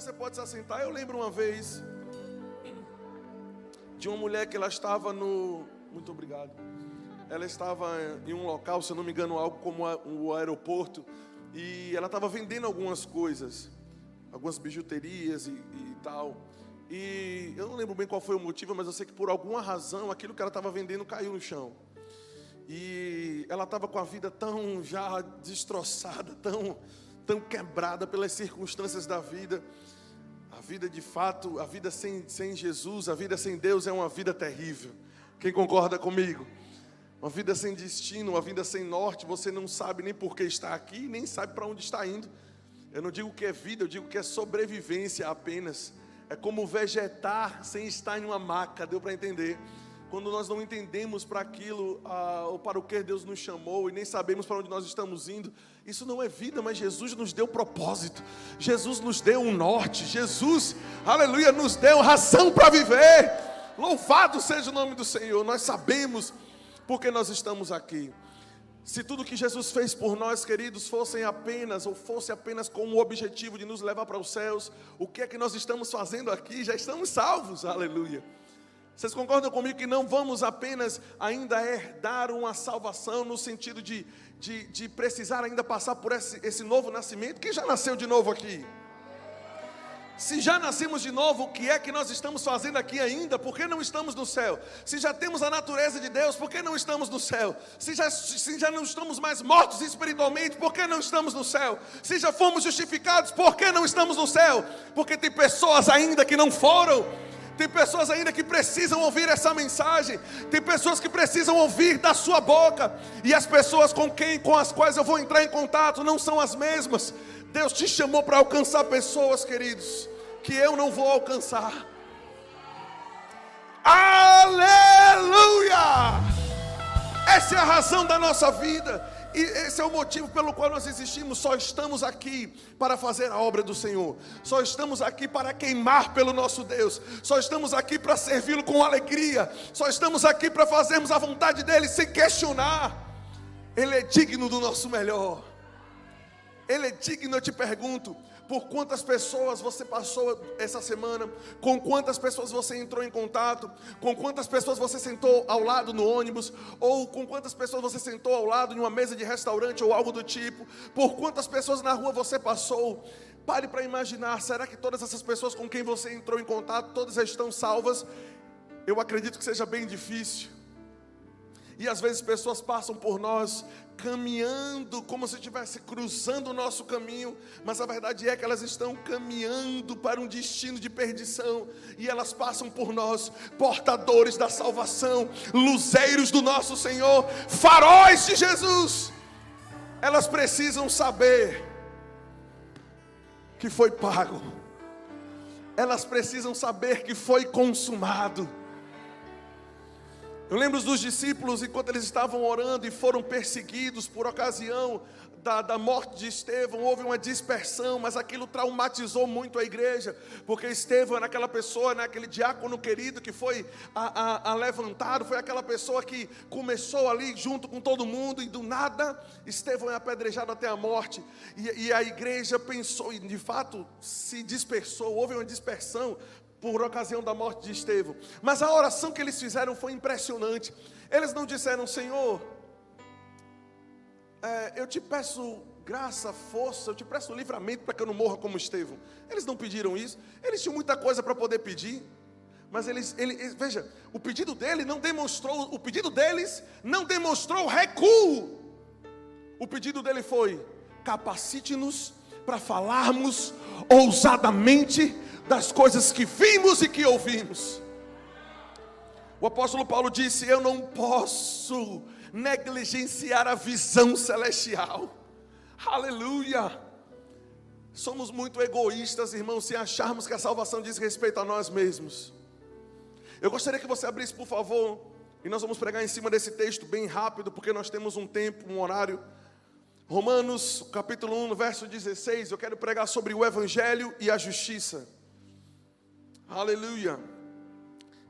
você pode se assentar. Eu lembro uma vez de uma mulher que ela estava no. Muito obrigado. Ela estava em um local, se eu não me engano, algo como o aeroporto, e ela estava vendendo algumas coisas, algumas bijuterias e, e tal. E eu não lembro bem qual foi o motivo, mas eu sei que por alguma razão aquilo que ela estava vendendo caiu no chão. E ela estava com a vida tão já destroçada, tão, tão quebrada pelas circunstâncias da vida. A vida de fato, a vida sem, sem Jesus, a vida sem Deus é uma vida terrível. Quem concorda comigo? Uma vida sem destino, uma vida sem norte, você não sabe nem por que está aqui, nem sabe para onde está indo. Eu não digo que é vida, eu digo que é sobrevivência apenas. É como vegetar sem estar em uma maca, deu para entender? Quando nós não entendemos para aquilo ah, ou para o que Deus nos chamou e nem sabemos para onde nós estamos indo, isso não é vida, mas Jesus nos deu propósito, Jesus nos deu um norte, Jesus, aleluia, nos deu razão para viver. Louvado seja o nome do Senhor. Nós sabemos porque nós estamos aqui. Se tudo que Jesus fez por nós, queridos, fossem apenas ou fosse apenas com o objetivo de nos levar para os céus, o que é que nós estamos fazendo aqui? Já estamos salvos, aleluia. Vocês concordam comigo que não vamos apenas ainda herdar uma salvação no sentido de, de, de precisar ainda passar por esse, esse novo nascimento? Quem já nasceu de novo aqui? Se já nascemos de novo, o que é que nós estamos fazendo aqui ainda? Por que não estamos no céu? Se já temos a natureza de Deus, por que não estamos no céu? Se já, se já não estamos mais mortos espiritualmente, por que não estamos no céu? Se já fomos justificados, por que não estamos no céu? Porque tem pessoas ainda que não foram. Tem pessoas ainda que precisam ouvir essa mensagem. Tem pessoas que precisam ouvir da sua boca. E as pessoas com quem, com as quais eu vou entrar em contato, não são as mesmas. Deus te chamou para alcançar pessoas, queridos, que eu não vou alcançar. Aleluia! Essa é a razão da nossa vida. E esse é o motivo pelo qual nós existimos. Só estamos aqui para fazer a obra do Senhor. Só estamos aqui para queimar pelo nosso Deus. Só estamos aqui para servi-lo com alegria. Só estamos aqui para fazermos a vontade dele sem questionar. Ele é digno do nosso melhor. Ele é digno, eu te pergunto por quantas pessoas você passou essa semana, com quantas pessoas você entrou em contato, com quantas pessoas você sentou ao lado no ônibus, ou com quantas pessoas você sentou ao lado em uma mesa de restaurante ou algo do tipo, por quantas pessoas na rua você passou. Pare para imaginar, será que todas essas pessoas com quem você entrou em contato, todas estão salvas? Eu acredito que seja bem difícil. E às vezes pessoas passam por nós caminhando como se estivesse cruzando o nosso caminho, mas a verdade é que elas estão caminhando para um destino de perdição e elas passam por nós, portadores da salvação, luzeiros do nosso Senhor, faróis de Jesus. Elas precisam saber que foi pago. Elas precisam saber que foi consumado eu lembro dos discípulos, enquanto eles estavam orando e foram perseguidos por ocasião da, da, morte de Estevão, houve uma dispersão, mas aquilo traumatizou muito a igreja, porque Estevão era aquela pessoa, né, aquele diácono querido que foi a, a, a levantado, foi aquela pessoa que começou ali junto com todo mundo, e do nada Estevão é apedrejado até a morte, e, e a igreja pensou, e de fato se dispersou, houve uma dispersão, por ocasião da morte de Estevão. Mas a oração que eles fizeram foi impressionante. Eles não disseram, Senhor, é, eu te peço graça, força, eu te peço livramento para que eu não morra como Estevão. Eles não pediram isso. Eles tinham muita coisa para poder pedir. Mas eles, eles, veja, o pedido dele não demonstrou, o pedido deles não demonstrou recuo. O pedido dele foi: capacite-nos para falarmos ousadamente das coisas que vimos e que ouvimos. O apóstolo Paulo disse: Eu não posso negligenciar a visão celestial. Aleluia. Somos muito egoístas, irmãos, se acharmos que a salvação diz respeito a nós mesmos. Eu gostaria que você abrisse, por favor, e nós vamos pregar em cima desse texto bem rápido, porque nós temos um tempo, um horário. Romanos, capítulo 1, verso 16. Eu quero pregar sobre o evangelho e a justiça. Aleluia.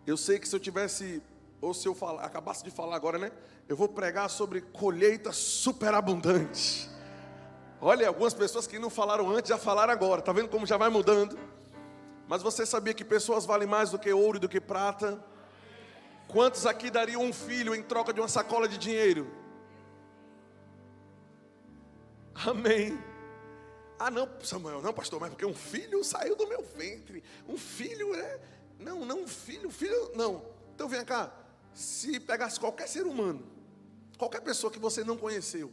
Eu sei que se eu tivesse, ou se eu falar, acabasse de falar agora, né? Eu vou pregar sobre colheita superabundante. Olha, algumas pessoas que não falaram antes já falaram agora. Tá vendo como já vai mudando? Mas você sabia que pessoas valem mais do que ouro e do que prata? Quantos aqui dariam um filho em troca de uma sacola de dinheiro? Amém. Ah, não, Samuel, não, pastor, mas porque um filho saiu do meu ventre. Um filho é. Não, não, um filho, filho, não. Então vem cá. Se pegasse qualquer ser humano, qualquer pessoa que você não conheceu,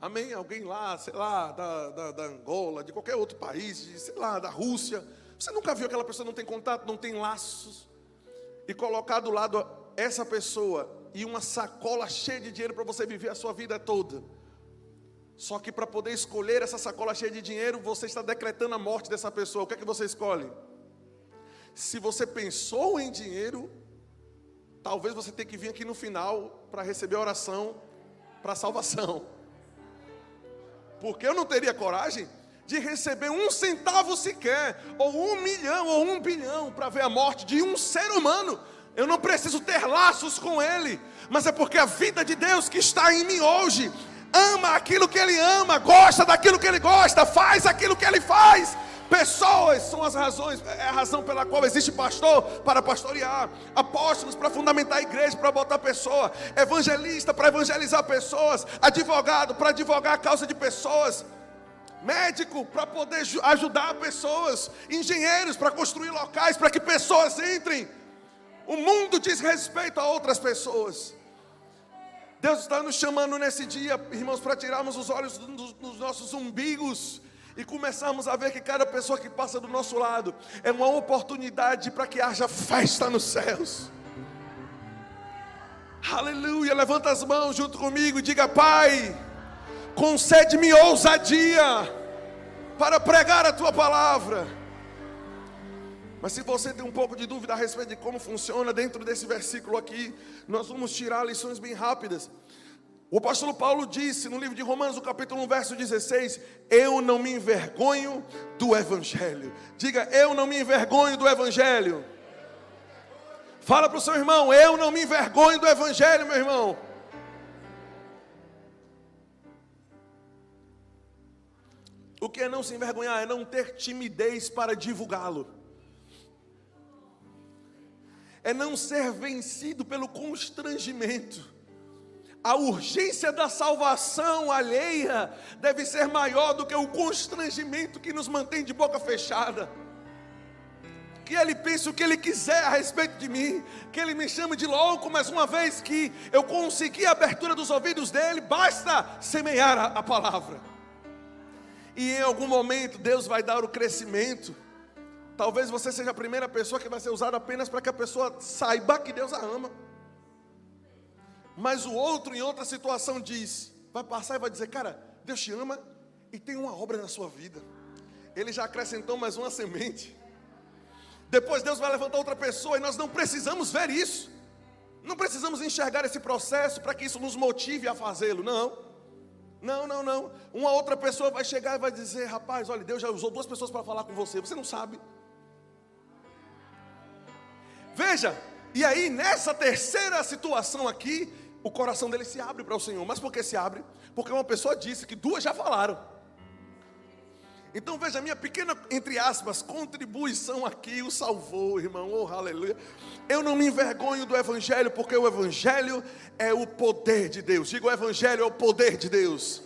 amém? Alguém lá, sei lá, da, da, da Angola, de qualquer outro país, de, sei lá, da Rússia, você nunca viu aquela pessoa não tem contato, não tem laços, e colocar do lado essa pessoa e uma sacola cheia de dinheiro para você viver a sua vida toda. Só que para poder escolher essa sacola cheia de dinheiro, você está decretando a morte dessa pessoa. O que é que você escolhe? Se você pensou em dinheiro, talvez você tenha que vir aqui no final para receber a oração para salvação. Porque eu não teria coragem de receber um centavo sequer, ou um milhão, ou um bilhão, para ver a morte de um ser humano. Eu não preciso ter laços com ele, mas é porque a vida de Deus que está em mim hoje ama aquilo que ele ama, gosta daquilo que ele gosta, faz aquilo que ele faz. Pessoas são as razões, é a razão pela qual existe pastor para pastorear, apóstolos para fundamentar a igreja, para botar pessoa, evangelista para evangelizar pessoas, advogado para advogar a causa de pessoas, médico para poder ajudar pessoas, engenheiros para construir locais para que pessoas entrem. O mundo diz respeito a outras pessoas. Deus está nos chamando nesse dia, irmãos, para tirarmos os olhos dos, dos nossos umbigos e começarmos a ver que cada pessoa que passa do nosso lado é uma oportunidade para que haja festa nos céus. Aleluia, levanta as mãos junto comigo e diga: Pai, concede-me ousadia para pregar a tua palavra. Mas se você tem um pouco de dúvida a respeito de como funciona dentro desse versículo aqui, nós vamos tirar lições bem rápidas. O apóstolo Paulo disse no livro de Romanos, no capítulo 1, verso 16: Eu não me envergonho do Evangelho. Diga, eu não me envergonho do Evangelho. Fala para o seu irmão, eu não me envergonho do Evangelho, meu irmão. O que é não se envergonhar? É não ter timidez para divulgá-lo é não ser vencido pelo constrangimento. A urgência da salvação alheia deve ser maior do que o constrangimento que nos mantém de boca fechada. Que ele pense o que ele quiser a respeito de mim, que ele me chame de louco, mas uma vez que eu consegui a abertura dos ouvidos dele, basta semear a, a palavra. E em algum momento Deus vai dar o crescimento Talvez você seja a primeira pessoa que vai ser usada apenas para que a pessoa saiba que Deus a ama. Mas o outro, em outra situação, diz: vai passar e vai dizer, cara, Deus te ama e tem uma obra na sua vida. Ele já acrescentou mais uma semente. Depois Deus vai levantar outra pessoa e nós não precisamos ver isso. Não precisamos enxergar esse processo para que isso nos motive a fazê-lo. Não. Não, não, não. Uma outra pessoa vai chegar e vai dizer: rapaz, olha, Deus já usou duas pessoas para falar com você. Você não sabe. Veja, e aí nessa terceira situação aqui, o coração dele se abre para o Senhor. Mas por que se abre? Porque uma pessoa disse que duas já falaram. Então veja, minha pequena, entre aspas, contribuição aqui o salvou, irmão, oh aleluia. Eu não me envergonho do Evangelho, porque o Evangelho é o poder de Deus. Diga, o Evangelho é o poder de Deus.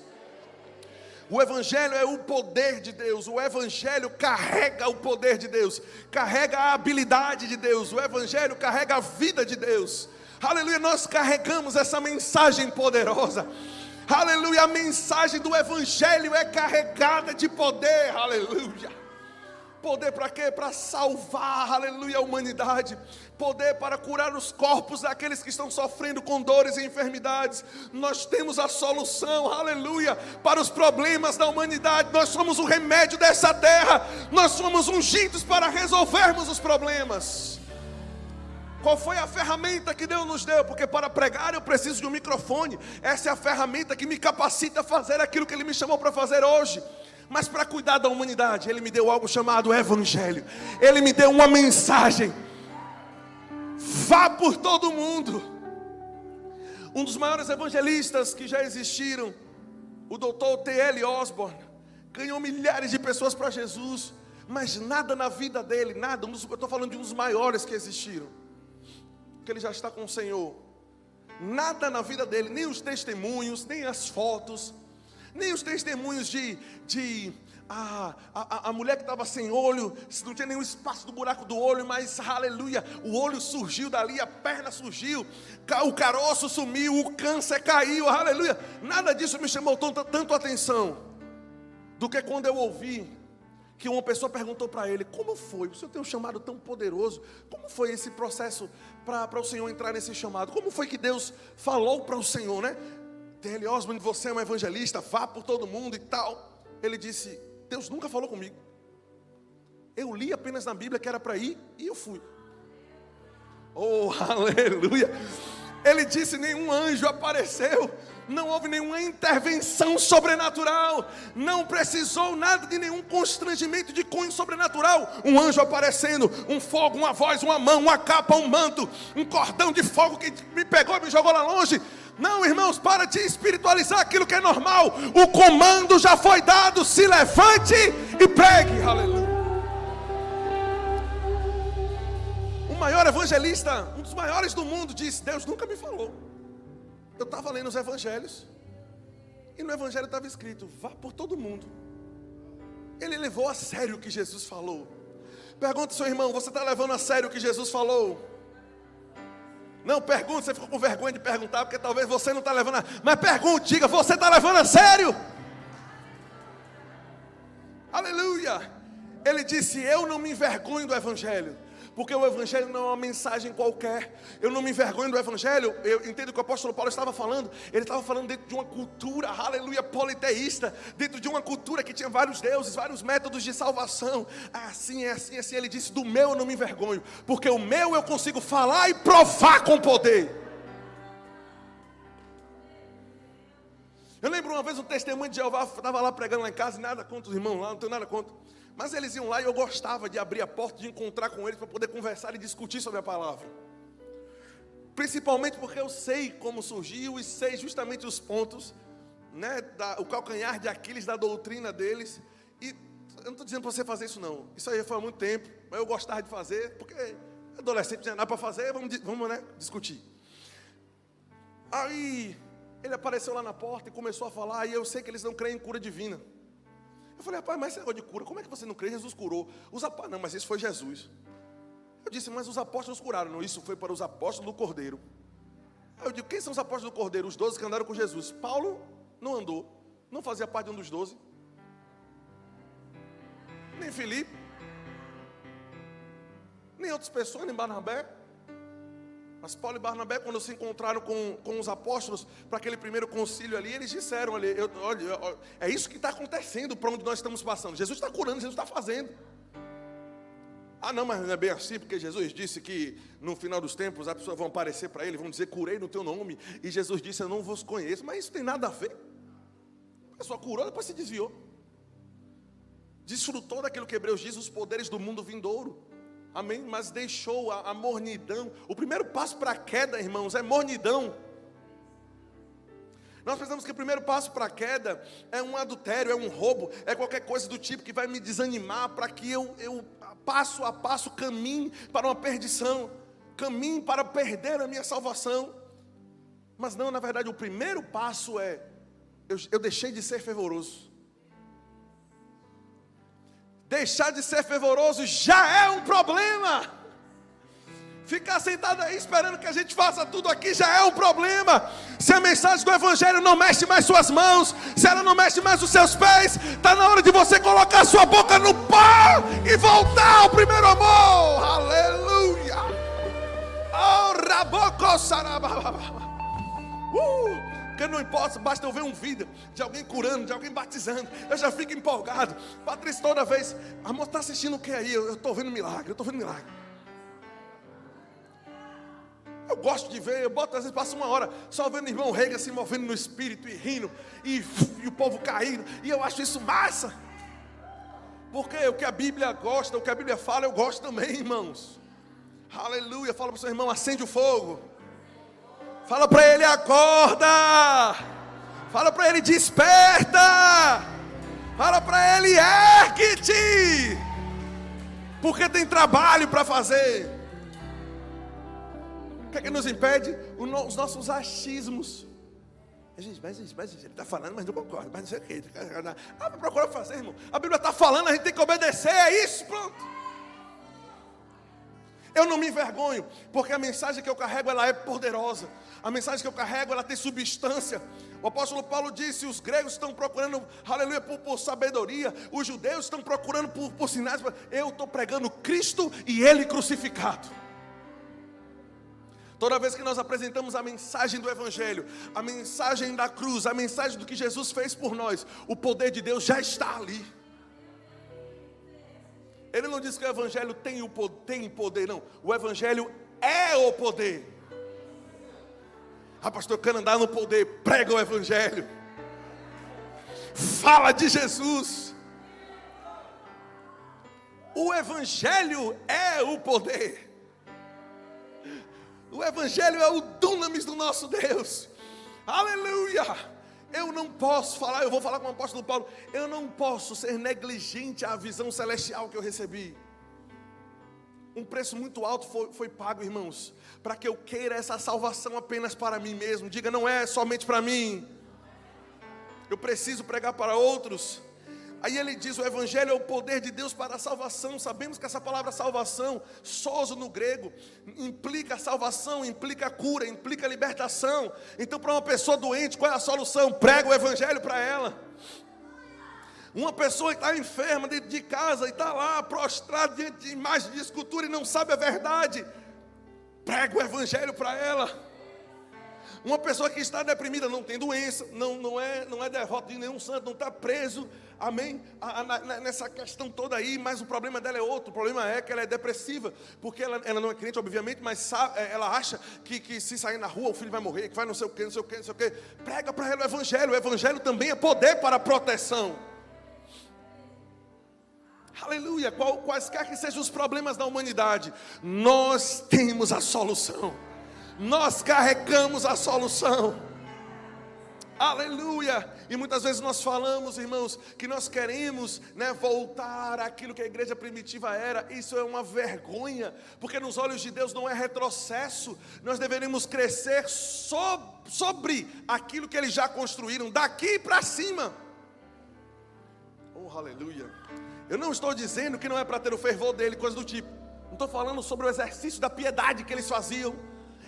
O Evangelho é o poder de Deus, o Evangelho carrega o poder de Deus, carrega a habilidade de Deus, o Evangelho carrega a vida de Deus. Aleluia, nós carregamos essa mensagem poderosa. Aleluia, a mensagem do Evangelho é carregada de poder. Aleluia. Poder para quê? Para salvar, aleluia, a humanidade. Poder para curar os corpos daqueles que estão sofrendo com dores e enfermidades. Nós temos a solução, aleluia, para os problemas da humanidade. Nós somos o remédio dessa terra. Nós somos ungidos para resolvermos os problemas. Qual foi a ferramenta que Deus nos deu? Porque para pregar eu preciso de um microfone. Essa é a ferramenta que me capacita a fazer aquilo que Ele me chamou para fazer hoje. Mas para cuidar da humanidade, Ele me deu algo chamado Evangelho. Ele me deu uma mensagem. Vá por todo mundo. Um dos maiores evangelistas que já existiram, o doutor T.L. Osborne, ganhou milhares de pessoas para Jesus, mas nada na vida dele, nada, eu estou falando de um dos maiores que existiram, que ele já está com o Senhor. Nada na vida dele, nem os testemunhos, nem as fotos, nem os testemunhos de, de a, a, mulher que estava sem olho, não tinha nenhum espaço do buraco do olho, mas aleluia, o olho surgiu dali, a perna surgiu, o caroço sumiu, o câncer caiu, aleluia. Nada disso me chamou tanto, tanto atenção do que quando eu ouvi que uma pessoa perguntou para ele: Como foi? O senhor tem um chamado tão poderoso, como foi esse processo para o senhor entrar nesse chamado? Como foi que Deus falou para o senhor, né? T.L. Osmond, você é um evangelista, vá por todo mundo e tal. Ele disse: Deus nunca falou comigo. Eu li apenas na Bíblia que era para ir e eu fui. Oh, aleluia! Ele disse: nenhum anjo apareceu, não houve nenhuma intervenção sobrenatural, não precisou nada de nenhum constrangimento de cunho sobrenatural. Um anjo aparecendo, um fogo, uma voz, uma mão, uma capa, um manto, um cordão de fogo que me pegou e me jogou lá longe. Não, irmãos, para de espiritualizar aquilo que é normal. O comando já foi dado. Se levante e pregue. Aleluia. O maior evangelista, um dos maiores do mundo, disse: Deus nunca me falou. Eu estava lendo os evangelhos. E no evangelho estava escrito: vá por todo mundo. Ele levou a sério o que Jesus falou. Pergunta seu irmão: você está levando a sério o que Jesus falou? Não pergunte, você ficou com vergonha de perguntar, porque talvez você não está levando a... Mas pergunte, diga, você está levando a sério? Aleluia! Ele disse: Eu não me envergonho do Evangelho porque o Evangelho não é uma mensagem qualquer. Eu não me envergonho do Evangelho. Eu entendo que o apóstolo Paulo estava falando. Ele estava falando dentro de uma cultura, aleluia, politeísta. Dentro de uma cultura que tinha vários deuses, vários métodos de salvação. Assim, é assim, é assim. Ele disse: Do meu eu não me envergonho, porque o meu eu consigo falar e provar com poder. Eu lembro uma vez um testemunho de Jeová, estava lá pregando lá em casa, nada contra os irmãos lá, não tenho nada contra. Mas eles iam lá e eu gostava de abrir a porta, de encontrar com eles para poder conversar e discutir sobre a palavra. Principalmente porque eu sei como surgiu e sei justamente os pontos, né, da, o calcanhar de Aquiles da doutrina deles. E eu não estou dizendo para você fazer isso não. Isso aí foi há muito tempo, mas eu gostava de fazer, porque adolescente não tinha nada para fazer, vamos, vamos né, discutir. Aí ele apareceu lá na porta e começou a falar, e eu sei que eles não creem em cura divina. Eu falei, rapaz, mas esse negócio de cura, como é que você não crê? Jesus curou. Os apóstolos, não, mas isso foi Jesus. Eu disse, mas os apóstolos curaram. Não, isso foi para os apóstolos do Cordeiro. Aí eu digo, quem são os apóstolos do Cordeiro? Os doze que andaram com Jesus. Paulo não andou, não fazia parte de um dos doze. Nem Filipe, nem outras pessoas, nem Barnabé. Mas Paulo e Barnabé, quando se encontraram com, com os apóstolos para aquele primeiro concílio ali, eles disseram: olha, eu, olha é isso que está acontecendo para onde nós estamos passando. Jesus está curando, Jesus está fazendo. Ah, não, mas não é bem assim, porque Jesus disse que no final dos tempos as pessoas vão aparecer para ele, vão dizer: curei no teu nome. E Jesus disse: Eu não vos conheço. Mas isso tem nada a ver. A pessoa curou, depois se desviou. Desfrutou daquilo que Hebreus diz: os poderes do mundo vindouro. Amém? Mas deixou a, a mornidão. O primeiro passo para a queda, irmãos, é mornidão. Nós pensamos que o primeiro passo para a queda é um adultério, é um roubo, é qualquer coisa do tipo que vai me desanimar para que eu, eu passo a passo caminhe para uma perdição, caminhe para perder a minha salvação. Mas não, na verdade, o primeiro passo é: eu, eu deixei de ser fervoroso. Deixar de ser fervoroso já é um problema. Ficar sentado aí esperando que a gente faça tudo aqui já é um problema. Se a mensagem do Evangelho não mexe mais suas mãos, se ela não mexe mais os seus pés, está na hora de você colocar sua boca no pó e voltar ao primeiro amor. Aleluia. Oh, rabocó, uh. Porque não importa, basta eu ver um vídeo de alguém curando, de alguém batizando. Eu já fico empolgado. Patrícia, toda vez, amor, está assistindo o que aí? Eu estou vendo milagre, eu estou vendo milagre. Eu gosto de ver, eu boto, às vezes passa uma hora só vendo o irmão Rega se movendo no espírito e rindo, e, e o povo caindo, e eu acho isso massa. Porque o que a Bíblia gosta, o que a Bíblia fala, eu gosto também, irmãos. Aleluia. Fala para o seu irmão, acende o fogo. Fala para ele: acorda. Fala para ele: desperta. Fala para ele: ergue-te. porque tem trabalho para fazer. O que é que nos impede? Os nossos achismos. Gente, mas, mas ele está falando, mas não concordo, mas não sei o que. Ah, procura fazer, irmão. A Bíblia está falando, a gente tem que obedecer, é isso, pronto. Eu não me envergonho, porque a mensagem que eu carrego ela é poderosa. A mensagem que eu carrego ela tem substância. O apóstolo Paulo disse: os gregos estão procurando, aleluia, por, por sabedoria, os judeus estão procurando por, por sinais. Eu estou pregando Cristo e Ele crucificado. Toda vez que nós apresentamos a mensagem do Evangelho, a mensagem da cruz, a mensagem do que Jesus fez por nós, o poder de Deus já está ali. Ele não diz que o Evangelho tem, o, tem poder, não. O Evangelho é o poder. Ah, pastor, quero andar no poder. Prega o Evangelho. Fala de Jesus. O Evangelho é o poder. O Evangelho é o dunamis do nosso Deus. Aleluia eu não posso falar, eu vou falar com o apóstolo Paulo, eu não posso ser negligente à visão celestial que eu recebi. Um preço muito alto foi, foi pago, irmãos, para que eu queira essa salvação apenas para mim mesmo. Diga, não é somente para mim. Eu preciso pregar para outros. Aí ele diz: o Evangelho é o poder de Deus para a salvação. Sabemos que essa palavra salvação, sozo no grego, implica salvação, implica cura, implica libertação. Então, para uma pessoa doente, qual é a solução? Prega o Evangelho para ela. Uma pessoa que está enferma dentro de casa e está lá prostrada diante de imagens de escultura e não sabe a verdade, prega o Evangelho para ela. Uma pessoa que está deprimida, não tem doença, não, não, é, não é derrota de nenhum santo, não está preso, amém? A, a, nessa questão toda aí, mas o problema dela é outro. O problema é que ela é depressiva, porque ela, ela não é crente, obviamente, mas sabe, é, ela acha que, que se sair na rua o filho vai morrer, que vai não sei o que, não sei o que, não sei o que. Prega para ela o evangelho. O evangelho também é poder para proteção. Aleluia. Qual, quaisquer que sejam os problemas da humanidade, nós temos a solução nós carregamos a solução. Aleluia! E muitas vezes nós falamos, irmãos, que nós queremos né, voltar àquilo que a igreja primitiva era. Isso é uma vergonha, porque nos olhos de Deus não é retrocesso. Nós deveríamos crescer so, sobre aquilo que eles já construíram, daqui para cima. Oh, aleluia! Eu não estou dizendo que não é para ter o fervor dele, coisa do tipo. Não estou falando sobre o exercício da piedade que eles faziam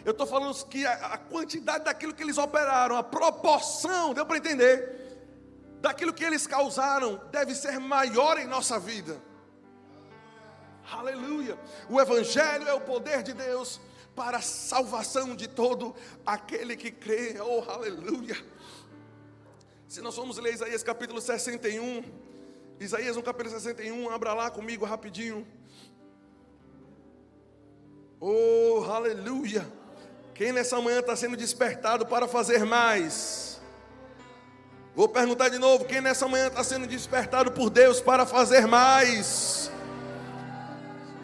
eu estou falando que a, a quantidade daquilo que eles operaram, a proporção, deu para entender? Daquilo que eles causaram deve ser maior em nossa vida. Aleluia. O Evangelho é o poder de Deus para a salvação de todo aquele que crê. Oh, aleluia. Se nós formos ler Isaías capítulo 61, Isaías no capítulo 61, abra lá comigo rapidinho. Oh, aleluia. Quem nessa manhã está sendo despertado para fazer mais? Vou perguntar de novo: quem nessa manhã está sendo despertado por Deus para fazer mais?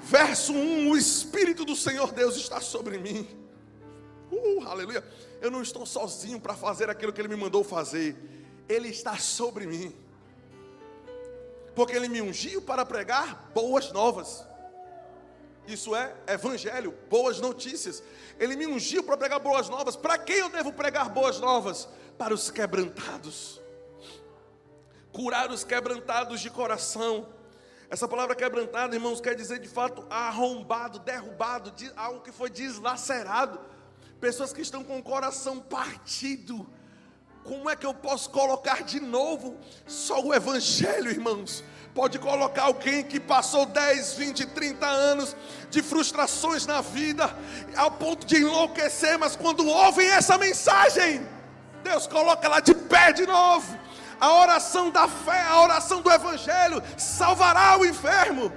Verso 1: O Espírito do Senhor Deus está sobre mim. Uh, aleluia. Eu não estou sozinho para fazer aquilo que Ele me mandou fazer. Ele está sobre mim. Porque Ele me ungiu para pregar boas novas. Isso é evangelho, boas notícias. Ele me ungiu para pregar boas novas. Para quem eu devo pregar boas novas? Para os quebrantados. Curar os quebrantados de coração. Essa palavra quebrantado, irmãos, quer dizer de fato arrombado, derrubado, algo que foi deslacerado. Pessoas que estão com o coração partido. Como é que eu posso colocar de novo? Só o Evangelho, irmãos pode colocar alguém que passou 10, 20, 30 anos de frustrações na vida, ao ponto de enlouquecer, mas quando ouvem essa mensagem, Deus coloca ela de pé de novo. A oração da fé, a oração do Evangelho salvará o enfermo.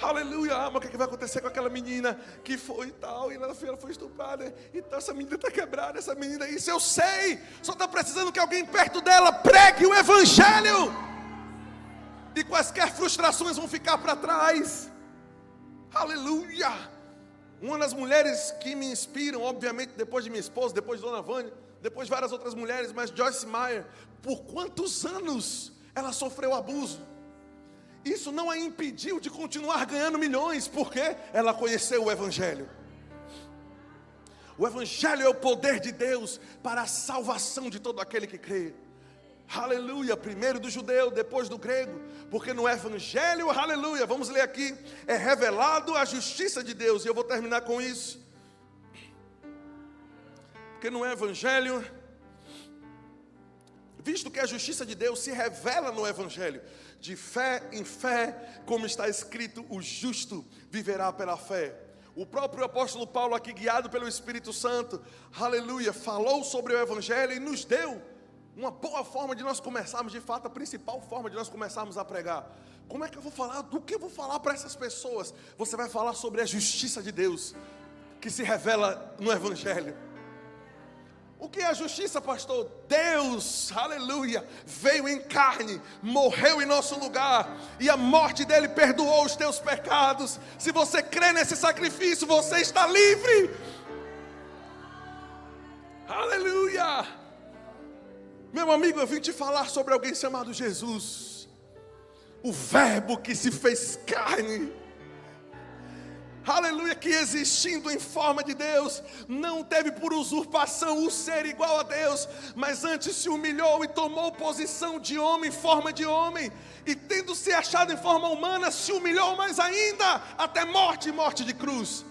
Aleluia, mas o que, é que vai acontecer com aquela menina que foi e tal, e ela foi estuprada, e tal, essa menina está quebrada, essa menina, isso eu sei, só está precisando que alguém perto dela pregue o Evangelho, e quaisquer frustrações vão ficar para trás. Aleluia. Uma das mulheres que me inspiram, obviamente, depois de minha esposa, depois de Dona Vânia, depois de várias outras mulheres, mas Joyce Meyer, por quantos anos ela sofreu abuso? Isso não a impediu de continuar ganhando milhões, porque ela conheceu o Evangelho. O Evangelho é o poder de Deus para a salvação de todo aquele que crê. Aleluia, primeiro do judeu, depois do grego, porque no Evangelho, aleluia, vamos ler aqui, é revelado a justiça de Deus, e eu vou terminar com isso. Porque no Evangelho, visto que a justiça de Deus se revela no Evangelho, de fé em fé, como está escrito, o justo viverá pela fé. O próprio apóstolo Paulo, aqui guiado pelo Espírito Santo, aleluia, falou sobre o Evangelho e nos deu uma boa forma de nós começarmos, de fato, a principal forma de nós começarmos a pregar. Como é que eu vou falar? Do que eu vou falar para essas pessoas? Você vai falar sobre a justiça de Deus, que se revela no Evangelho. O que é justiça, pastor? Deus, aleluia, veio em carne, morreu em nosso lugar, e a morte dele perdoou os teus pecados. Se você crê nesse sacrifício, você está livre. Aleluia. Meu amigo, eu vim te falar sobre alguém chamado Jesus, o Verbo que se fez carne. Aleluia, que existindo em forma de Deus, não teve por usurpação o ser igual a Deus, mas antes se humilhou e tomou posição de homem, forma de homem, e tendo se achado em forma humana, se humilhou mais ainda, até morte e morte de cruz.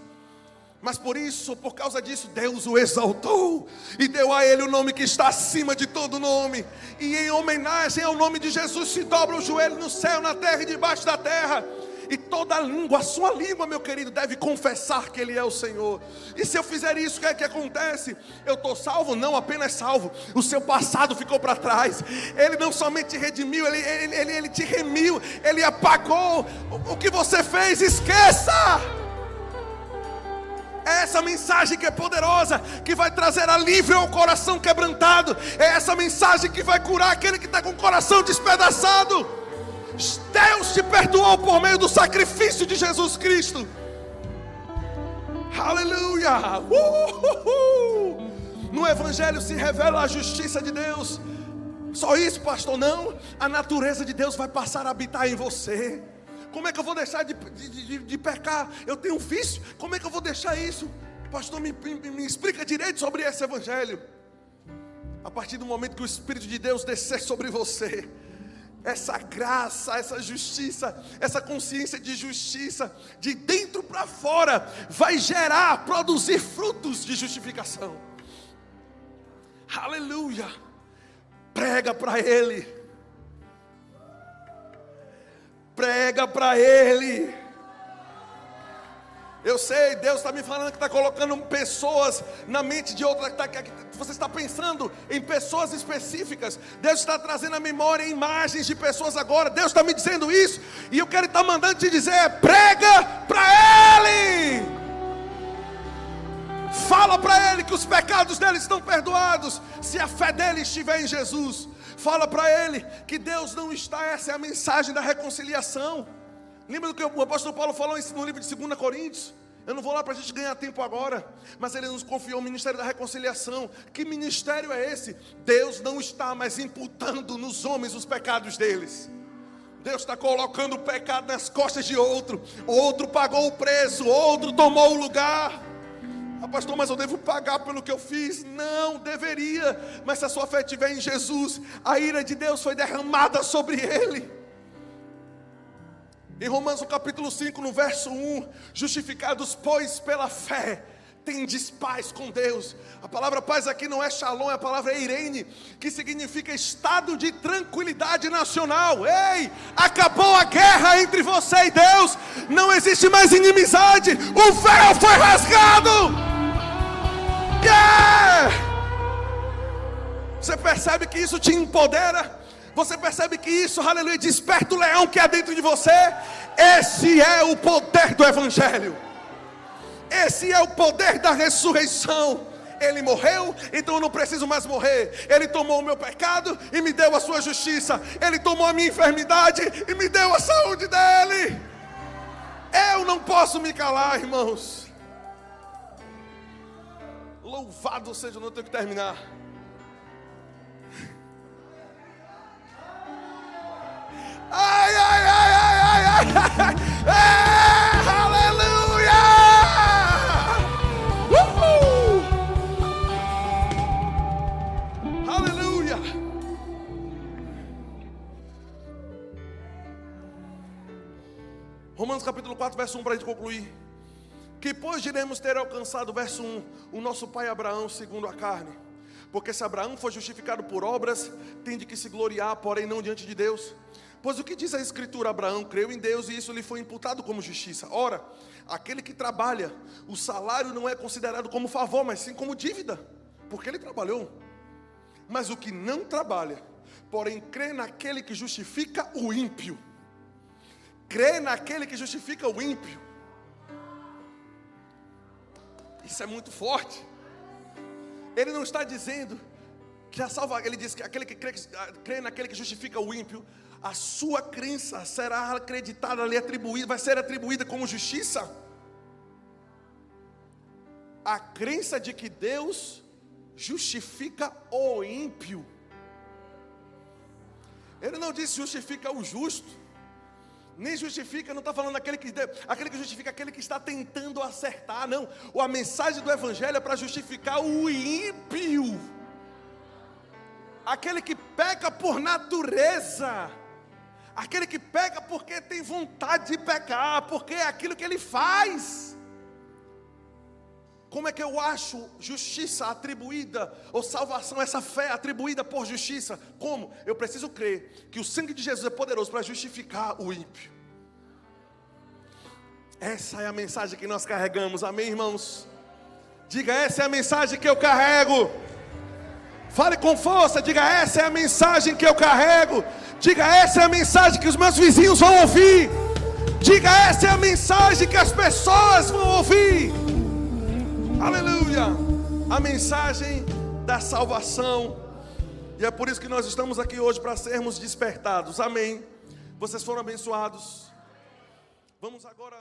Mas por isso, por causa disso, Deus o exaltou e deu a ele o nome que está acima de todo nome. E em homenagem ao nome de Jesus se dobra o joelho no céu, na terra e debaixo da terra. E toda língua, a sua língua, meu querido, deve confessar que Ele é o Senhor. E se eu fizer isso, o que é que acontece? Eu estou salvo? Não apenas salvo. O seu passado ficou para trás. Ele não somente te redimiu, ele, ele, ele, ele te remiu, Ele apagou o, o que você fez. Esqueça! É essa mensagem que é poderosa, que vai trazer alívio ao coração quebrantado. É essa mensagem que vai curar aquele que está com o coração despedaçado. Deus te perdoou por meio do sacrifício de Jesus Cristo. Aleluia! No Evangelho se revela a justiça de Deus. Só isso, pastor? Não. A natureza de Deus vai passar a habitar em você. Como é que eu vou deixar de, de, de, de pecar? Eu tenho um vício. Como é que eu vou deixar isso? Pastor, me, me, me explica direito sobre esse evangelho. A partir do momento que o Espírito de Deus descer sobre você, essa graça, essa justiça, essa consciência de justiça, de dentro para fora, vai gerar, produzir frutos de justificação. Aleluia! Prega para Ele prega para Ele. Eu sei, Deus está me falando que está colocando pessoas na mente de outra. Tá, que você está pensando em pessoas específicas. Deus está trazendo a memória imagens de pessoas agora. Deus está me dizendo isso. E eu quero estar mandando te dizer: prega para Ele. Fala para Ele que os pecados dele estão perdoados. Se a fé dele estiver em Jesus. Fala para ele que Deus não está, essa é a mensagem da reconciliação. Lembra do que o apóstolo Paulo falou no livro de 2 Coríntios? Eu não vou lá para a gente ganhar tempo agora, mas ele nos confiou o ministério da reconciliação. Que ministério é esse? Deus não está mais imputando nos homens os pecados deles. Deus está colocando o pecado nas costas de outro. Outro pagou o preço, outro tomou o lugar. Ah, pastor, mas eu devo pagar pelo que eu fiz? Não, deveria. Mas se a sua fé estiver em Jesus, a ira de Deus foi derramada sobre ele. Em Romanos capítulo 5, no verso 1, justificados, pois, pela fé, tendes paz com Deus. A palavra paz aqui não é shalom, é a palavra eirene, que significa estado de tranquilidade nacional. Ei, acabou a guerra entre você e Deus, não existe mais inimizade, o véu foi rasgado. Yeah! Você percebe que isso te empodera? Você percebe que isso, aleluia, desperta o leão que há dentro de você? Esse é o poder do Evangelho. Esse é o poder da ressurreição. Ele morreu, então eu não preciso mais morrer. Ele tomou o meu pecado e me deu a sua justiça. Ele tomou a minha enfermidade e me deu a saúde dele. Eu não posso me calar, irmãos. Louvado seja, não tenho que terminar. Ai, ai, ai, ai, ai, ai, ai. É, aleluia! Uhul! Aleluia! Romanos capítulo 4, verso 1 para a gente concluir. Que pois diremos ter alcançado, verso 1, o nosso pai Abraão segundo a carne? Porque se Abraão foi justificado por obras, tem de que se gloriar, porém não diante de Deus. Pois o que diz a Escritura? Abraão creu em Deus e isso lhe foi imputado como justiça. Ora, aquele que trabalha, o salário não é considerado como favor, mas sim como dívida, porque ele trabalhou. Mas o que não trabalha, porém crê naquele que justifica o ímpio, crê naquele que justifica o ímpio. Isso é muito forte. Ele não está dizendo que a salva, ele diz que aquele que crê, crê naquele que justifica o ímpio, a sua crença será acreditada, lhe atribuída, vai ser atribuída como justiça. A crença de que Deus justifica o ímpio. Ele não disse justifica o justo, nem justifica, não está falando aquele que, aquele que justifica aquele que está tentando acertar, não. A mensagem do Evangelho é para justificar o ímpio, aquele que peca por natureza, aquele que peca porque tem vontade de pecar, porque é aquilo que ele faz. Como é que eu acho justiça atribuída, ou salvação, essa fé atribuída por justiça? Como? Eu preciso crer que o sangue de Jesus é poderoso para justificar o ímpio. Essa é a mensagem que nós carregamos, amém, irmãos? Diga, essa é a mensagem que eu carrego. Fale com força, diga, essa é a mensagem que eu carrego. Diga, essa é a mensagem que os meus vizinhos vão ouvir. Diga, essa é a mensagem que as pessoas vão ouvir. Aleluia! A mensagem da salvação. E é por isso que nós estamos aqui hoje para sermos despertados. Amém. Vocês foram abençoados. Vamos agora